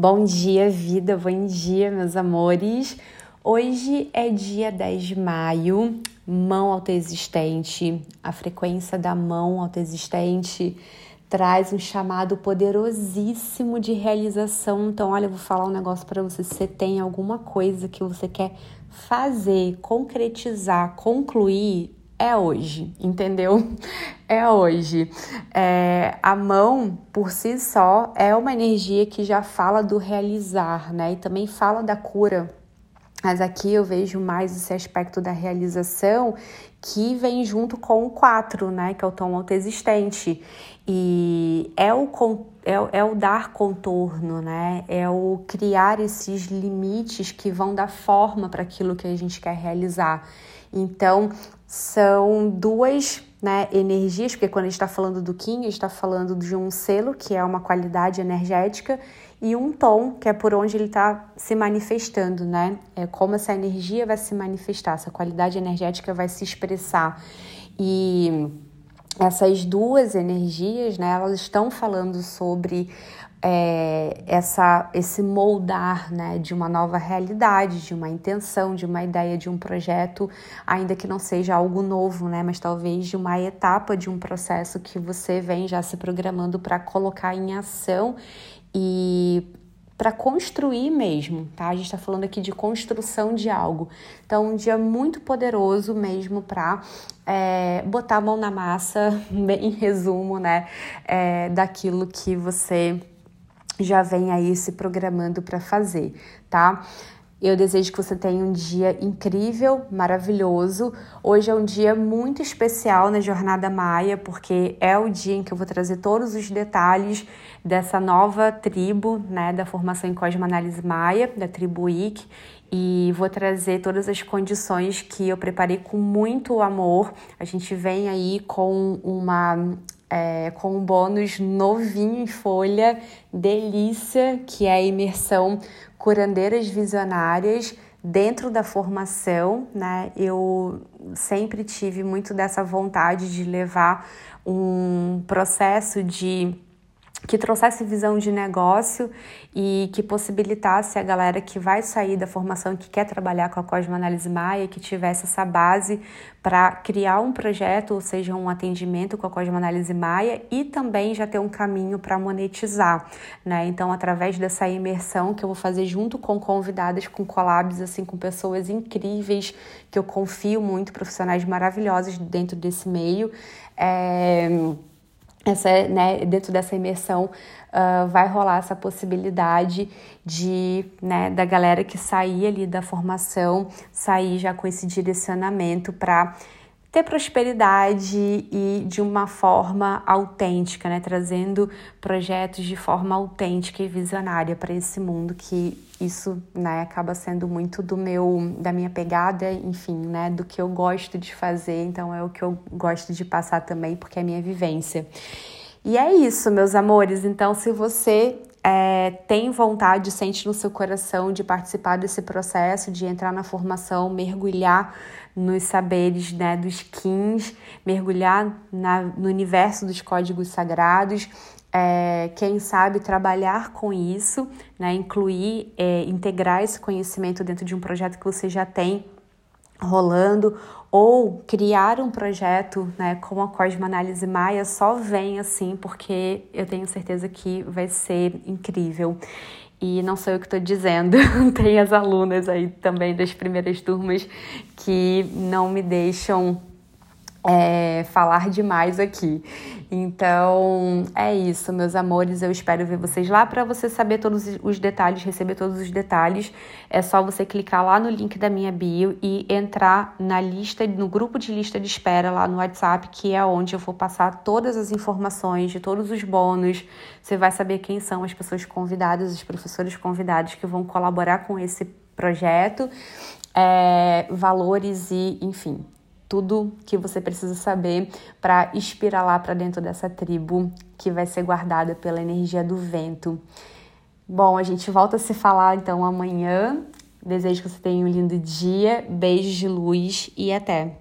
Bom dia, vida, bom dia, meus amores. Hoje é dia 10 de maio, mão autoexistente. A frequência da mão autoexistente traz um chamado poderosíssimo de realização. Então, olha, eu vou falar um negócio para você. Se você tem alguma coisa que você quer fazer, concretizar, concluir, é hoje, entendeu? É hoje. É, a mão, por si só, é uma energia que já fala do realizar, né? E também fala da cura. Mas aqui eu vejo mais esse aspecto da realização que vem junto com o 4, né? Que é o tom autoexistente. E é o, é, é o dar contorno, né? É o criar esses limites que vão dar forma para aquilo que a gente quer realizar. Então, são duas né, energias, porque quando a gente está falando do Kim, a gente está falando de um selo, que é uma qualidade energética, e um tom, que é por onde ele está se manifestando, né? É como essa energia vai se manifestar, essa qualidade energética vai se expressar. E essas duas energias, né, elas estão falando sobre é, essa, esse moldar né, de uma nova realidade, de uma intenção, de uma ideia, de um projeto, ainda que não seja algo novo, né, mas talvez de uma etapa de um processo que você vem já se programando para colocar em ação e para construir mesmo, tá? A gente está falando aqui de construção de algo. Então, um dia muito poderoso mesmo para é, botar a mão na massa, em resumo, né? É, daquilo que você já vem aí se programando para fazer, tá? Eu desejo que você tenha um dia incrível, maravilhoso. Hoje é um dia muito especial na Jornada Maia, porque é o dia em que eu vou trazer todos os detalhes dessa nova tribo, né, da formação em Cosmoanálise Maia, da tribo IC, e vou trazer todas as condições que eu preparei com muito amor. A gente vem aí com uma é, com um bônus novinho em folha, delícia, que é a imersão Curandeiras Visionárias dentro da formação, né? Eu sempre tive muito dessa vontade de levar um processo de que trouxesse visão de negócio e que possibilitasse a galera que vai sair da formação que quer trabalhar com a Cosmoanálise Maia, que tivesse essa base para criar um projeto, ou seja, um atendimento com a Cosmoanálise Maia e também já ter um caminho para monetizar, né? Então, através dessa imersão que eu vou fazer junto com convidadas, com collabs, assim, com pessoas incríveis, que eu confio muito, profissionais maravilhosos dentro desse meio, é essa, né, dentro dessa imersão uh, vai rolar essa possibilidade de, né, da galera que sair ali da formação, sair já com esse direcionamento para ter prosperidade e de uma forma autêntica, né? trazendo projetos de forma autêntica e visionária para esse mundo que isso, né, acaba sendo muito do meu da minha pegada, enfim, né, do que eu gosto de fazer, então é o que eu gosto de passar também, porque é minha vivência. E é isso, meus amores. Então, se você é, tem vontade, sente no seu coração de participar desse processo, de entrar na formação, mergulhar nos saberes né, dos Kins, mergulhar na, no universo dos códigos sagrados, é, quem sabe trabalhar com isso, né, incluir, é, integrar esse conhecimento dentro de um projeto que você já tem rolando ou criar um projeto né, com a Cosmo Análise Maia só vem assim porque eu tenho certeza que vai ser incrível. E não sou eu que estou dizendo, tem as alunas aí também das primeiras turmas que não me deixam é, falar demais aqui. Então é isso, meus amores. Eu espero ver vocês lá. Para você saber todos os detalhes, receber todos os detalhes, é só você clicar lá no link da minha bio e entrar na lista, no grupo de lista de espera lá no WhatsApp, que é onde eu vou passar todas as informações de todos os bônus. Você vai saber quem são as pessoas convidadas, os professores convidados que vão colaborar com esse projeto, é, valores e, enfim, tudo que você precisa saber para espiralar para dentro dessa tribo que vai ser guardada pela energia do vento. Bom, a gente volta a se falar então amanhã. Desejo que você tenha um lindo dia, beijos de luz e até!